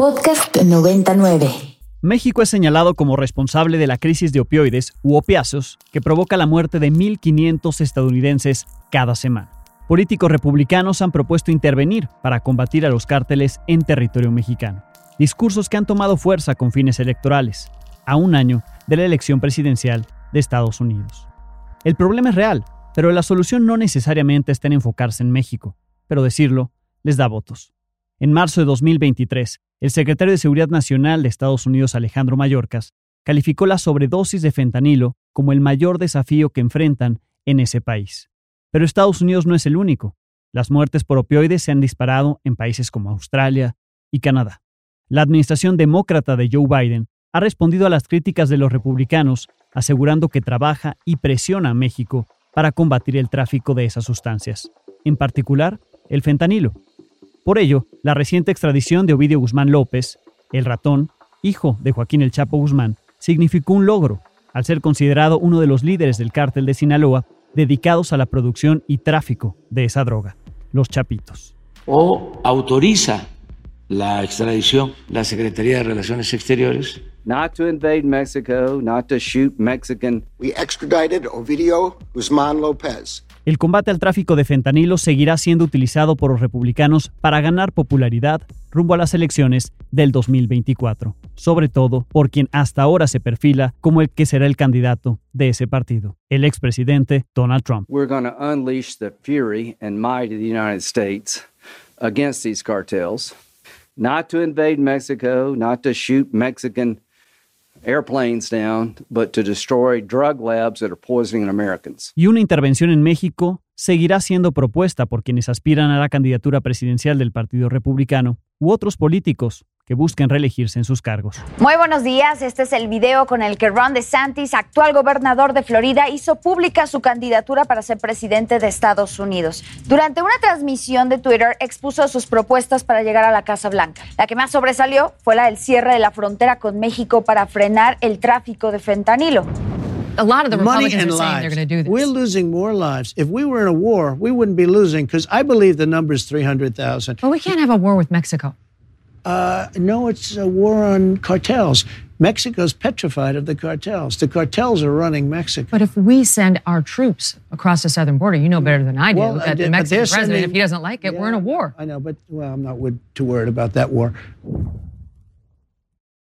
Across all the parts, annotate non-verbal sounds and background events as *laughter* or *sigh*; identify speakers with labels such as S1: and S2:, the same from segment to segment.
S1: Podcast 99.
S2: México es señalado como responsable de la crisis de opioides u opiáceos que provoca la muerte de 1.500 estadounidenses cada semana. Políticos republicanos han propuesto intervenir para combatir a los cárteles en territorio mexicano. Discursos que han tomado fuerza con fines electorales, a un año de la elección presidencial de Estados Unidos. El problema es real, pero la solución no necesariamente está en enfocarse en México, pero decirlo les da votos. En marzo de 2023, el secretario de Seguridad Nacional de Estados Unidos, Alejandro Mayorkas, calificó la sobredosis de fentanilo como el mayor desafío que enfrentan en ese país. Pero Estados Unidos no es el único. Las muertes por opioides se han disparado en países como Australia y Canadá. La administración demócrata de Joe Biden ha respondido a las críticas de los republicanos, asegurando que trabaja y presiona a México para combatir el tráfico de esas sustancias, en particular el fentanilo. Por ello, la reciente extradición de Ovidio Guzmán López, el ratón, hijo de Joaquín El Chapo Guzmán, significó un logro, al ser considerado uno de los líderes del cártel de Sinaloa dedicados a la producción y tráfico de esa droga, los chapitos.
S3: O autoriza la extradición la Secretaría de Relaciones Exteriores
S4: not to invade Mexico, not to shoot Mexican.
S5: We extradited Ovidio Guzmán López
S2: el combate al tráfico de fentanilo seguirá siendo utilizado por los republicanos para ganar popularidad rumbo a las elecciones del 2024, sobre todo por quien hasta ahora se perfila como el que será el candidato de ese partido, el expresidente Donald Trump.
S4: We're going to unleash the fury and might of the United States against these cartels, not to invade Mexico, not to shoot Mexican
S2: Y una intervención en México seguirá siendo propuesta por quienes aspiran a la candidatura presidencial del Partido Republicano u otros políticos que busquen reelegirse en sus cargos.
S6: Muy buenos días, este es el video con el que Ron DeSantis, actual gobernador de Florida, hizo pública su candidatura para ser presidente de Estados Unidos. Durante una transmisión de Twitter expuso sus propuestas para llegar a la Casa Blanca. La que más sobresalió fue la del cierre de la frontera con México para frenar el tráfico de fentanilo.
S7: a lot of the Republicans are saying they're going to do this.
S8: We're losing more lives. If we were in a war, we wouldn't be losing because I believe the number is 300,000.
S7: Well, we can't have a war with Mexico.
S8: Uh, no, it's a war on cartels. Mexico's petrified of the cartels. The cartels are running Mexico.
S7: But if we send our troops across the southern border, you know better than I do
S8: Well,
S7: that the Mexican president,
S8: sending-
S7: if he doesn't like it, we're in a war.
S8: I know, but well, I'm not too worried about that war.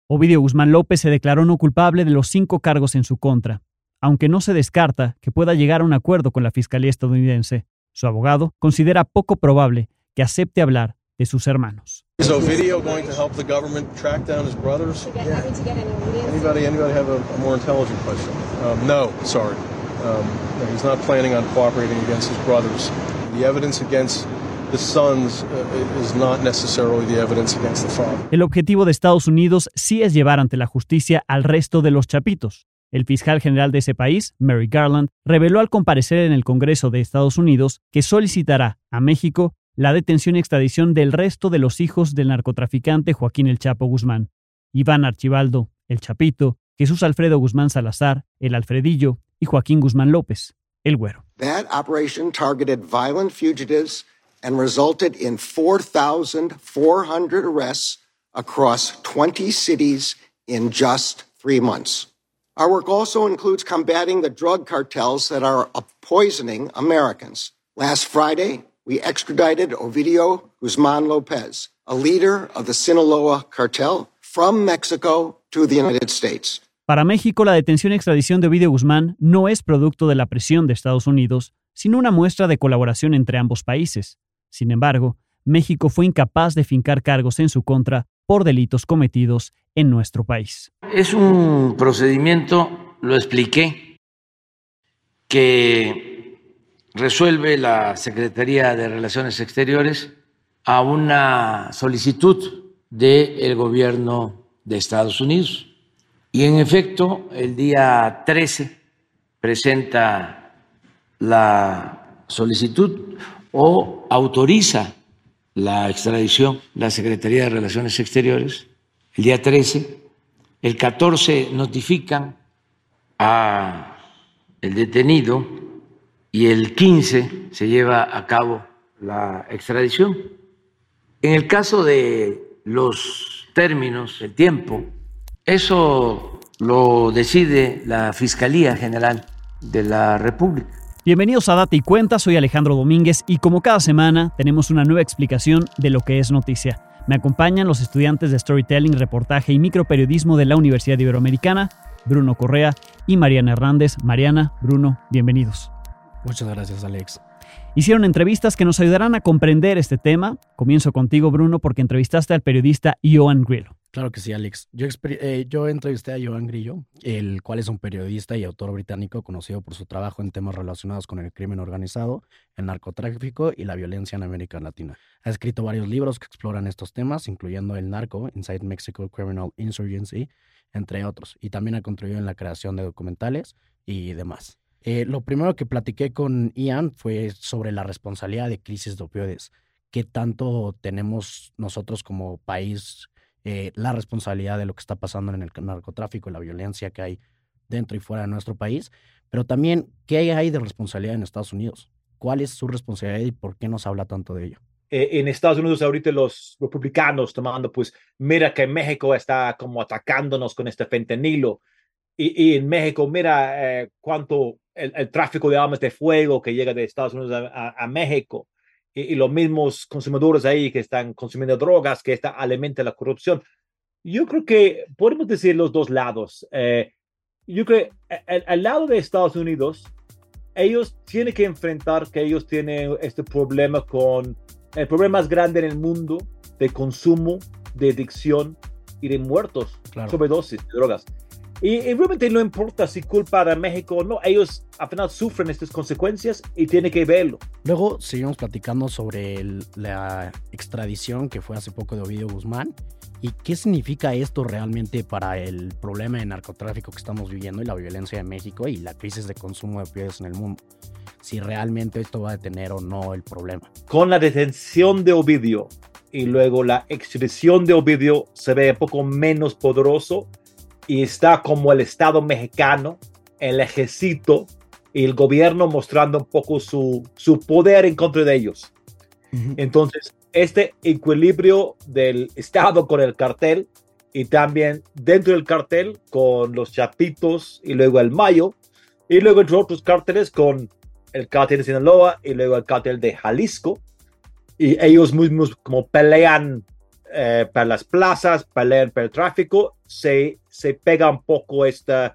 S2: Ovidio Guzmán López se declaró no culpable de los cinco cargos en su contra, aunque no se descarta que pueda llegar a un acuerdo con la Fiscalía estadounidense. Su abogado considera poco probable que acepte hablar de sus hermanos.
S9: Is Ovidio going to help the government track down his brothers? Anybody, anybody have a, a more intelligent question? Um, no, sorry. Um, no, he's not planning on cooperating against his brothers. The evidence against the sons uh, is not necessarily the evidence against the father.
S2: El objetivo de Estados Unidos sí es llevar ante la justicia al resto de los chapitos. El fiscal general de ese país, Mary Garland, reveló al comparecer en el Congreso de Estados Unidos que solicitará a México la detención y extradición del resto de los hijos del narcotraficante Joaquín El Chapo Guzmán, Iván Archibaldo, El Chapito, Jesús Alfredo Guzmán Salazar, El Alfredillo y Joaquín Guzmán López, El Güero.
S5: That operation targeted violent fugitives and resulted in 4,400 arrests across 20 cities in just three months. Our work also includes combating the drug cartels that are poisoning Americans. Last Friday, we extradited Ovidio Guzman Lopez, a leader of the Sinaloa cartel, from Mexico to the United States.
S2: Para México, la detención y extradición de Ovidio Guzmán no es producto de la presión de Estados Unidos, sino una muestra de colaboración entre ambos países. Sin embargo, México fue incapaz de fincar cargos en su contra por delitos cometidos en nuestro país.
S3: Es un procedimiento, lo expliqué, que resuelve la Secretaría de Relaciones Exteriores a una solicitud del gobierno de Estados Unidos. Y en efecto, el día 13 presenta la solicitud o autoriza la extradición la Secretaría de Relaciones Exteriores el día 13, el 14 notifican a el detenido y el 15 se lleva a cabo la extradición. En el caso de los términos, el tiempo. Eso lo decide la Fiscalía General de la República.
S2: Bienvenidos a Data y Cuenta, soy Alejandro Domínguez y como cada semana tenemos una nueva explicación de lo que es noticia. Me acompañan los estudiantes de Storytelling, Reportaje y Microperiodismo de la Universidad Iberoamericana, Bruno Correa y Mariana Hernández. Mariana, Bruno, bienvenidos.
S10: Muchas gracias, Alex.
S2: Hicieron entrevistas que nos ayudarán a comprender este tema. Comienzo contigo, Bruno, porque entrevistaste al periodista Joan Grillo.
S10: Claro que sí, Alex. Yo, eh, entrevisté a Joan Grillo, el cual es un periodista y autor británico conocido por su trabajo en temas relacionados con el crimen organizado, el narcotráfico y la violencia en América Latina. Ha escrito varios libros que exploran estos temas, incluyendo El Narco, Inside Mexico Criminal Insurgency, entre otros, y también ha contribuido en la creación de documentales y demás. Eh, lo primero que platiqué con Ian fue sobre la responsabilidad de crisis de opioides. ¿Qué tanto tenemos nosotros como país eh, la responsabilidad de lo que está pasando en el narcotráfico y la violencia que hay dentro y fuera de nuestro país, pero también qué hay de responsabilidad en Estados Unidos, cuál es su responsabilidad y por qué nos habla tanto de ello.
S11: Eh, en Estados Unidos ahorita los republicanos tomando, pues mira que México está como atacándonos con este fentanilo y, en México mira eh, cuánto el, tráfico de armas de fuego que llega de Estados Unidos a México y, los mismos consumidores ahí que están consumiendo drogas, que está alimenta la corrupción. Yo creo que podemos decir los dos lados. Eh, yo creo que al lado de Estados Unidos, ellos tienen que enfrentar que ellos tienen este problema con el problema más grande en el mundo de consumo, de adicción y de muertos, sobre sobredosis de drogas. Y, realmente no importa si culpa de México o no, ellos al final sufren estas consecuencias y tienen que verlo.
S10: Luego seguimos platicando sobre la extradición que fue hace poco de Ovidio Guzmán y qué significa esto realmente para el problema de narcotráfico que estamos viviendo y la violencia de México y la crisis de consumo de opioides en el mundo. Si realmente esto va a detener o no el problema.
S11: Con la detención de Ovidio y luego la extradición de Ovidio se ve un poco menos poderoso y está como el Estado mexicano, el ejército y el gobierno mostrando un poco su, su poder en contra de ellos. Entonces, este equilibrio del Estado con el cartel y también dentro del cartel con los Chapitos y luego el Mayo y luego entre otros carteles con el cartel de Sinaloa y luego el cartel de Jalisco y ellos mismos como pelean eh, para las plazas, pelean para el tráfico, se, se pega un poco este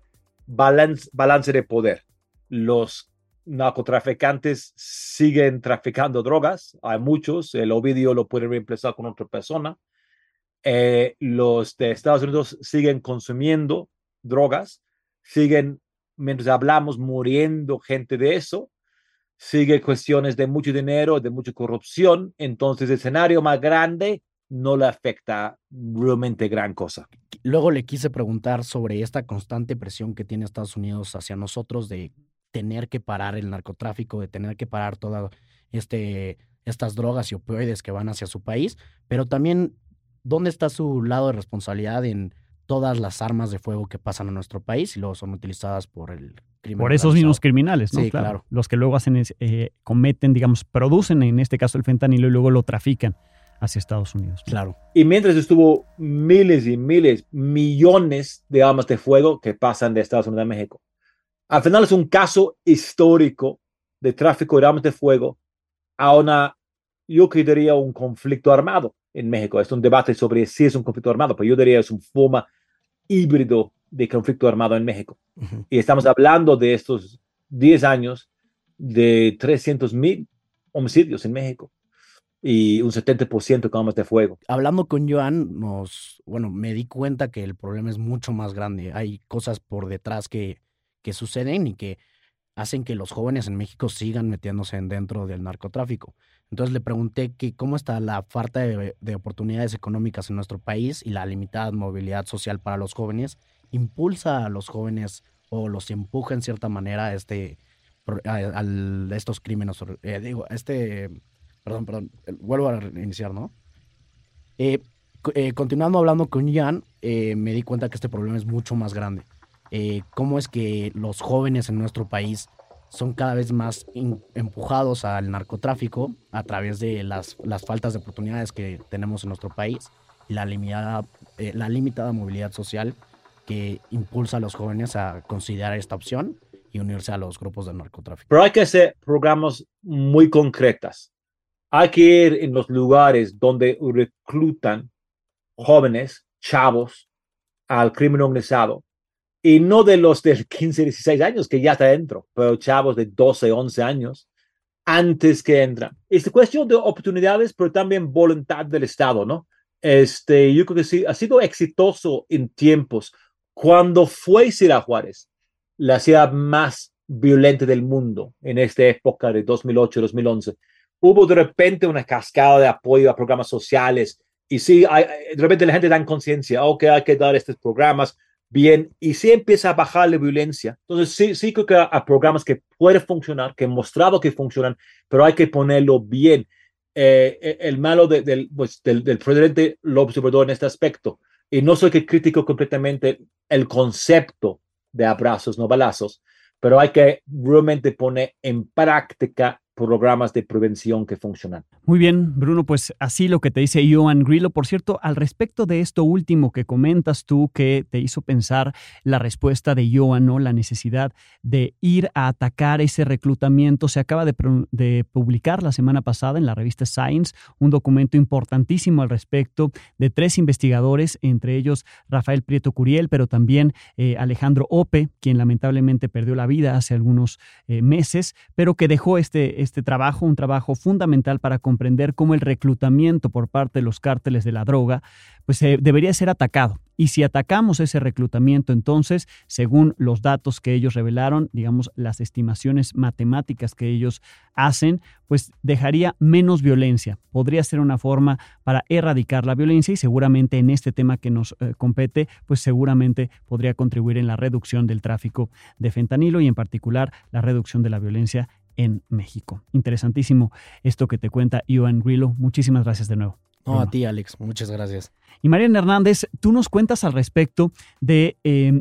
S11: balance, balance de poder. Los narcotraficantes siguen traficando drogas, hay muchos, el Ovidio lo puede reemplazar con otra persona. Eh, los de Estados Unidos siguen consumiendo drogas, siguen, mientras hablamos, muriendo gente de eso, sigue cuestiones de mucho dinero, de mucha corrupción, entonces el escenario más grande no le afecta realmente gran cosa.
S10: Luego le quise preguntar sobre esta constante presión que tiene Estados Unidos hacia nosotros de tener que parar el narcotráfico, de tener que parar todas este, estas drogas y opioides que van hacia su país, pero también dónde está su lado de responsabilidad en todas las armas de fuego que pasan a nuestro país y luego son utilizadas por el crimen.
S2: Por esos mismos criminales, ¿no? Sí, claro. Los que luego hacen, eh, cometen, digamos, producen en este caso el fentanilo y luego lo trafican hacia Estados Unidos.
S10: Claro.
S11: Y mientras estuvo miles y miles, millones de armas de fuego que pasan de Estados Unidos a México. Al final es un caso histórico de tráfico de armas de fuego a una, yo diría, un conflicto armado en México. Es un debate sobre si es un conflicto armado, pero yo diría es una forma híbrido de conflicto armado en México. Y estamos hablando de estos 10 años de 300 mil homicidios en México y un 70% con armas de fuego.
S10: Hablando con Joan, nos, bueno, me di cuenta que el problema es mucho más grande. Hay cosas por detrás que, que suceden y que hacen que los jóvenes en México sigan metiéndose en dentro del narcotráfico. Entonces le pregunté que cómo está la falta de, de, oportunidades económicas en nuestro país y la limitada movilidad social para los jóvenes impulsa a los jóvenes o los empuja en cierta manera a este a, estos crímenes, eh, digo, a este Perdón, perdón. Vuelvo a iniciar, ¿no? Eh, eh, continuando hablando con Jan, eh, me di cuenta que este problema es mucho más grande. ¿Cómo es que los jóvenes en nuestro país son cada vez más empujados al narcotráfico a través de las, las faltas de oportunidades que tenemos en nuestro país? y la limitada, eh, la limitada movilidad social que impulsa a los jóvenes a considerar esta opción y unirse a los grupos de narcotráfico.
S11: Pero hay que hacer programas muy concretas. Hay que ir en los lugares donde reclutan jóvenes, chavos, al crimen organizado. Y no de los de *laughs* 15, 16 años que ya está dentro, pero chavos de 12, 11 años antes que entran. Es cuestión de oportunidades, pero también voluntad del Estado, ¿no? Este, yo creo que sí, ha sido exitoso en tiempos cuando fue Ciudad Juárez, la ciudad más violenta del mundo en esta época de 2008-2011, hubo de repente una cascada de apoyo a programas sociales y sí, hay, de repente la gente da conciencia, ok, hay que dar estos programas bien y sí empieza a bajar la violencia. Entonces sí, sí creo que hay programas que pueden funcionar, que han mostrado que funcionan, pero hay que ponerlo bien. Eh, el malo del, pues, del, del presidente López Obrador en este aspecto y no soy que critico completamente el concepto de abrazos, no balazos, pero hay que realmente poner en práctica programas de prevención que funcionan.
S2: Muy bien, Bruno, pues así lo que te dice Joan Grillo. Por cierto, al respecto de esto último que comentas tú, que te hizo pensar la respuesta de Joan, ¿no? La necesidad de ir a atacar ese reclutamiento. Se acaba de, publicar la semana pasada en la revista Science un documento importantísimo al respecto de tres investigadores, entre ellos Rafael Prieto Curiel, pero también eh, Alejandro Ope, quien lamentablemente perdió la vida hace algunos eh, meses, pero que dejó este este trabajo, un trabajo fundamental para comprender cómo el reclutamiento por parte de los cárteles de la droga pues eh, debería ser atacado. Y si atacamos ese reclutamiento, entonces, según los datos que ellos revelaron, digamos, las estimaciones matemáticas que ellos hacen, pues dejaría menos violencia. Podría ser una forma para erradicar la violencia y seguramente en este tema que nos eh, compete, pues seguramente podría contribuir en la reducción del tráfico de fentanilo y en particular la reducción de la violencia en México. Interesantísimo esto que te cuenta Ivan Grillo. Muchísimas gracias de nuevo.
S10: No, a ti, Alex. Muchas gracias.
S2: Y Mariana Hernández, tú nos cuentas al respecto de em,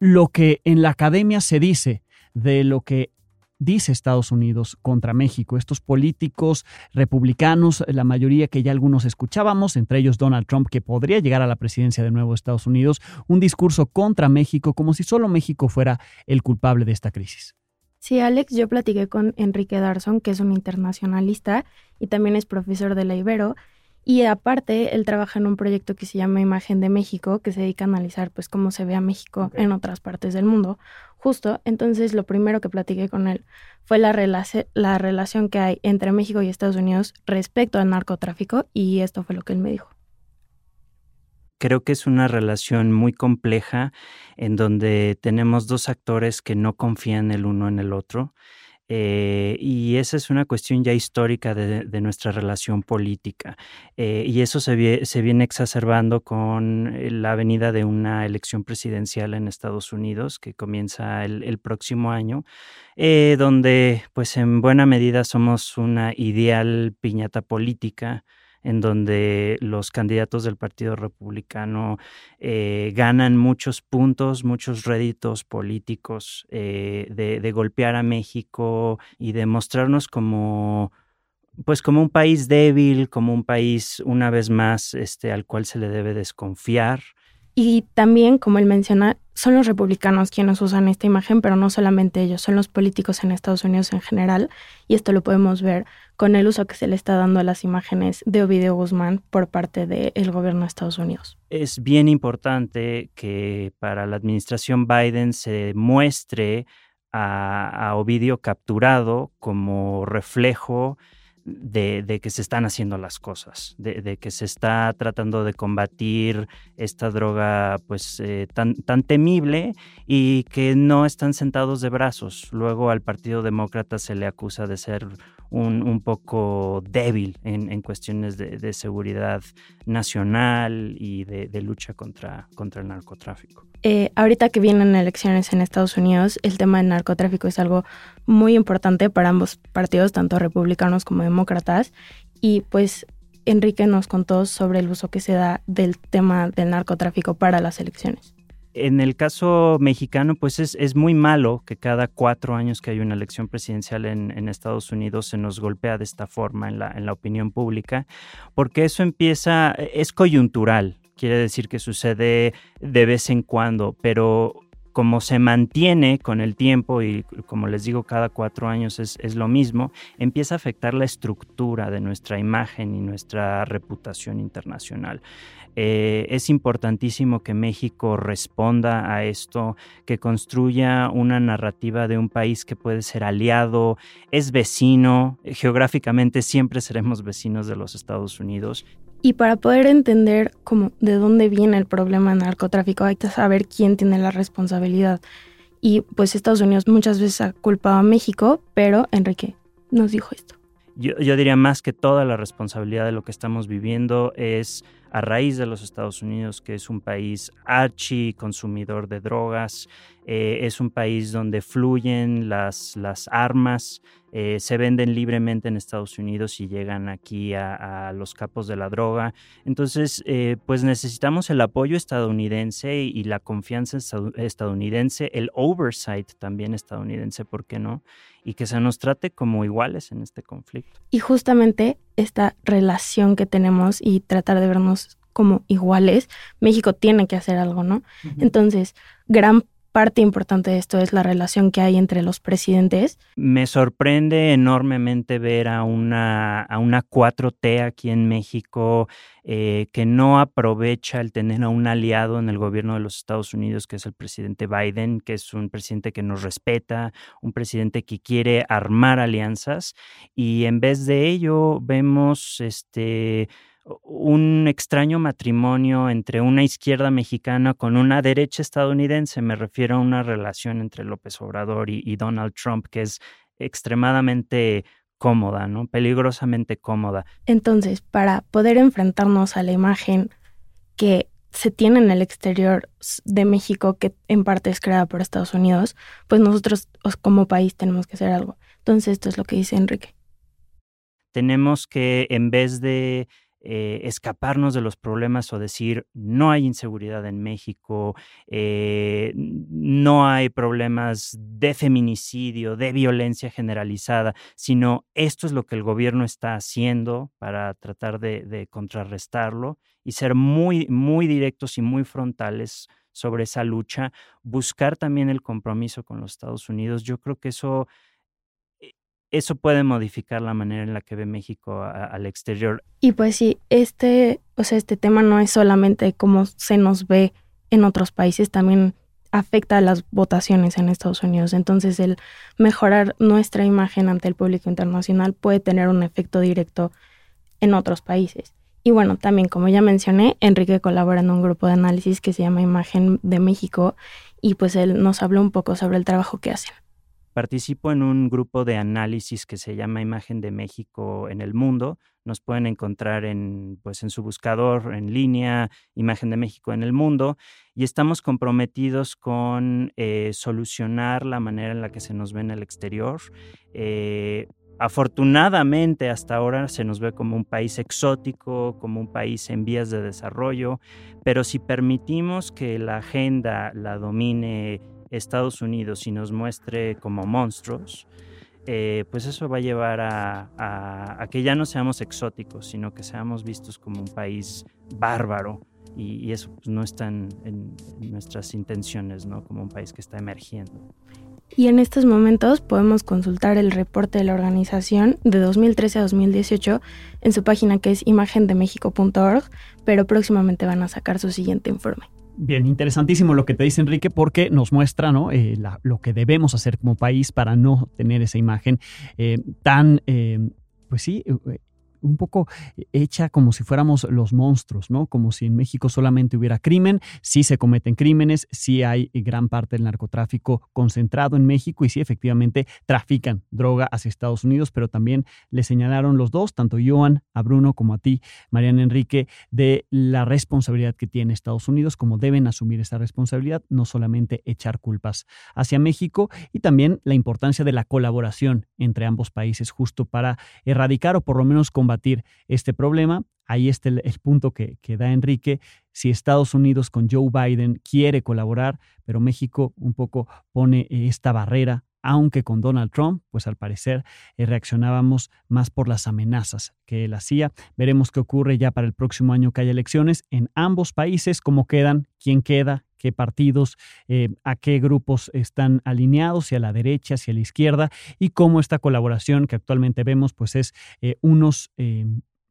S2: lo que en la academia se dice, de lo que dice Estados Unidos contra México. Estos políticos republicanos, la mayoría que ya algunos escuchábamos, entre ellos Donald Trump, que podría llegar a la presidencia de nuevo de Estados Unidos, un discurso contra México como si solo México fuera el culpable de esta crisis.
S12: Sí, Alex, yo platiqué con Enrique Darson, que es un internacionalista y también es profesor de la Ibero. Y aparte, él trabaja en un proyecto que se llama Imagen de México, que se dedica a analizar pues cómo se ve a México en otras partes del mundo. Justo, entonces lo primero que platiqué con él fue la, la relación que hay entre México y Estados Unidos respecto al narcotráfico y esto fue lo que él me dijo
S13: creo que es una relación muy compleja en donde tenemos dos actores que no confían el uno en el otro. Eh, y esa es una cuestión ya histórica de, nuestra relación política. Eh, y eso se, viene exacerbando con eh, la venida de una elección presidencial en Estados Unidos que comienza el, el próximo año, donde pues en buena medida somos una ideal piñata política en donde los candidatos del Partido Republicano eh, ganan muchos puntos, muchos réditos políticos eh, de, golpear a México y de mostrarnos como pues como un país débil, como un país una vez más este, al cual se le debe desconfiar.
S12: Y también, como él menciona, son los republicanos quienes usan esta imagen, pero no solamente ellos, son los políticos en Estados Unidos en general, y esto lo podemos ver con el uso que se le está dando a las imágenes de Ovidio Guzmán por parte del gobierno de Estados Unidos.
S13: Es bien importante que para la administración Biden se muestre a, a Ovidio capturado como reflejo de, que se están haciendo las cosas, de, que se está tratando de combatir esta droga pues eh, tan, tan temible y que no están sentados de brazos. Luego al Partido Demócrata se le acusa de ser un, poco débil en, cuestiones de, seguridad nacional y de, lucha contra, contra el narcotráfico.
S12: Eh, ahorita que vienen elecciones en Estados Unidos, el tema del narcotráfico es algo muy importante para ambos partidos, tanto republicanos como demócratas. Y pues Enrique nos contó sobre el uso que se da del tema del narcotráfico para las elecciones.
S13: En el caso mexicano, pues es, muy malo que cada cuatro años que hay una elección presidencial en, Estados Unidos se nos golpea de esta forma en la, en la opinión pública, porque eso empieza, es coyuntural, quiere decir que sucede de vez en cuando, pero como se mantiene con el tiempo y como les digo, cada cuatro años es, lo mismo, empieza a afectar la estructura de nuestra imagen y nuestra reputación internacional. Eh, es importantísimo que México responda a esto, que construya una narrativa de un país que puede ser aliado, es vecino, geográficamente siempre seremos vecinos de los Estados Unidos
S12: y para poder entender cómo, de dónde viene el problema del narcotráfico, hay que saber quién tiene la responsabilidad. Y pues Estados Unidos muchas veces ha culpado a México, pero Enrique nos dijo esto.
S13: Yo, yo, diría más que toda la responsabilidad de lo que estamos viviendo es a raíz de los Estados Unidos, que es un país archi consumidor de drogas, eh, es un país donde fluyen las, armas, eh, se venden libremente en Estados Unidos y llegan aquí a, los capos de la droga. Entonces, eh, pues necesitamos el apoyo estadounidense y, la confianza estadounidense, el oversight también estadounidense, ¿por qué no? Y que se nos trate como iguales en este conflicto.
S12: Y justamente esta relación que tenemos y tratar de vernos como iguales, México tiene que hacer algo, ¿no? Entonces, gran parte importante de esto es la relación que hay entre los presidentes.
S13: Me sorprende enormemente ver a una, a una 4T aquí en México eh, que no aprovecha el tener a un aliado en el gobierno de los Estados Unidos, que es el presidente Biden, que es un presidente que nos respeta, un presidente que quiere armar alianzas y en vez de ello vemos este un extraño matrimonio entre una izquierda mexicana con una derecha estadounidense. Me refiero a una relación entre López Obrador y, Donald Trump que es extremadamente cómoda, ¿no? Peligrosamente cómoda.
S12: Entonces, para poder enfrentarnos a la imagen que se tiene en el exterior de México, que en parte es creada por Estados Unidos, pues nosotros como país tenemos que hacer algo. Entonces, esto es lo que dice Enrique.
S13: Tenemos que, en vez de eh, escaparnos de los problemas o decir no hay inseguridad en México, eh, no hay problemas de feminicidio, de violencia generalizada, sino esto es lo que el gobierno está haciendo para tratar de, contrarrestarlo y ser muy, muy directos y muy frontales sobre esa lucha, buscar también el compromiso con los Estados Unidos. Yo creo que eso eso puede modificar la manera en la que ve México al exterior.
S12: Y pues sí, este, o sea, este tema no es solamente cómo se nos ve en otros países, también afecta a las votaciones en Estados Unidos. Entonces, el mejorar nuestra imagen ante el público internacional puede tener un efecto directo en otros países. Y bueno, también como ya mencioné, Enrique colabora en un grupo de análisis que se llama Imagen de México y pues él nos habló un poco sobre el trabajo que hacen.
S13: Participo en un grupo de análisis que se llama Imagen de México en el Mundo. Nos pueden encontrar en, pues, en su buscador en línea, Imagen de México en el Mundo, y estamos comprometidos con eh, solucionar la manera en la que se nos ve en el exterior. Eh, afortunadamente hasta ahora se nos ve como un país exótico, como un país en vías de desarrollo, pero si permitimos que la agenda la domine Estados Unidos y nos muestre como monstruos, eh, pues eso va a llevar a, que ya no seamos exóticos, sino que seamos vistos como un país bárbaro. Y, eso pues, no está en, nuestras intenciones, ¿no? Como un país que está emergiendo.
S12: Y en estos momentos podemos consultar el reporte de la organización de 2013 a 2018 en su página que es imagendemexico.org, pero próximamente van a sacar su siguiente informe.
S2: Bien, interesantísimo lo que te dice Enrique porque nos muestra ¿no? Eh, lo que debemos hacer como país para no tener esa imagen eh, tan, eh, pues sí, un poco hecha como si fuéramos los monstruos, ¿no? Como si en México solamente hubiera crimen, sí se cometen crímenes, sí hay gran parte del narcotráfico concentrado en México y sí efectivamente trafican droga hacia Estados Unidos, pero también le señalaron los dos, tanto Joan, a Bruno como a ti, Mariana Enrique, de la responsabilidad que tiene Estados Unidos, como deben asumir esa responsabilidad, no solamente echar culpas hacia México y también la importancia de la colaboración entre ambos países justo para erradicar o por lo menos combatir este problema. Ahí está el, punto que, da Enrique. Si Estados Unidos con Joe Biden quiere colaborar, pero México un poco pone esta barrera aunque con Donald Trump, pues al parecer eh, reaccionábamos más por las amenazas que él hacía. Veremos qué ocurre ya para el próximo año que haya elecciones en ambos países, cómo quedan, quién queda, partidos, eh, a qué grupos están alineados, si a la derecha, si a la izquierda, y cómo esta colaboración que actualmente vemos, pues es eh, unos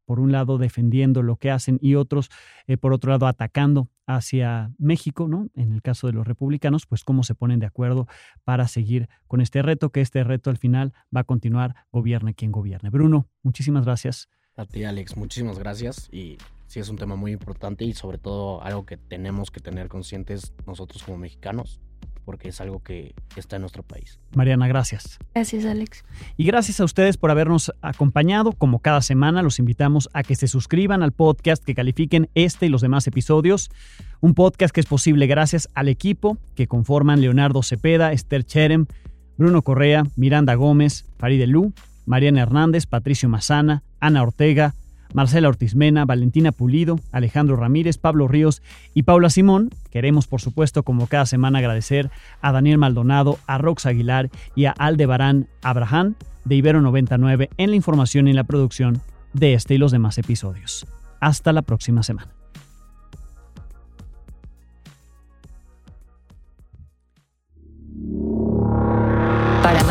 S2: por un lado defendiendo lo que hacen y otros, eh, por otro lado, atacando hacia México, ¿no? En el caso de los republicanos, pues cómo se ponen de acuerdo para seguir con este reto, que este reto al final va a continuar, gobierne quien gobierne. Bruno, muchísimas gracias.
S10: A ti, Alex, muchísimas gracias y sí es un tema muy importante y sobre todo algo que tenemos que tener conscientes nosotros como mexicanos porque es algo que está en nuestro país.
S2: Mariana, gracias.
S12: Gracias, Alex.
S2: Y gracias a ustedes por habernos acompañado. Como cada semana, los invitamos a que se suscriban al podcast, que califiquen este y los demás episodios. Un podcast que es posible gracias al equipo que conforman Leonardo Cepeda, Esther Cherem, Bruno Correa, Miranda Gómez, Farideh Lu, Mariana Hernández, Patricio Mazana, Ana Ortega, Marcela Ortiz Mena, Valentina Pulido, Alejandro Ramírez, Pablo Ríos y Paula Simón. Queremos, por supuesto, como cada semana, agradecer a Daniel Maldonado, a Rox Aguilar y a Aldebarán Abraham de Ibero 99 en la información y la producción de este y los demás episodios. Hasta la próxima semana.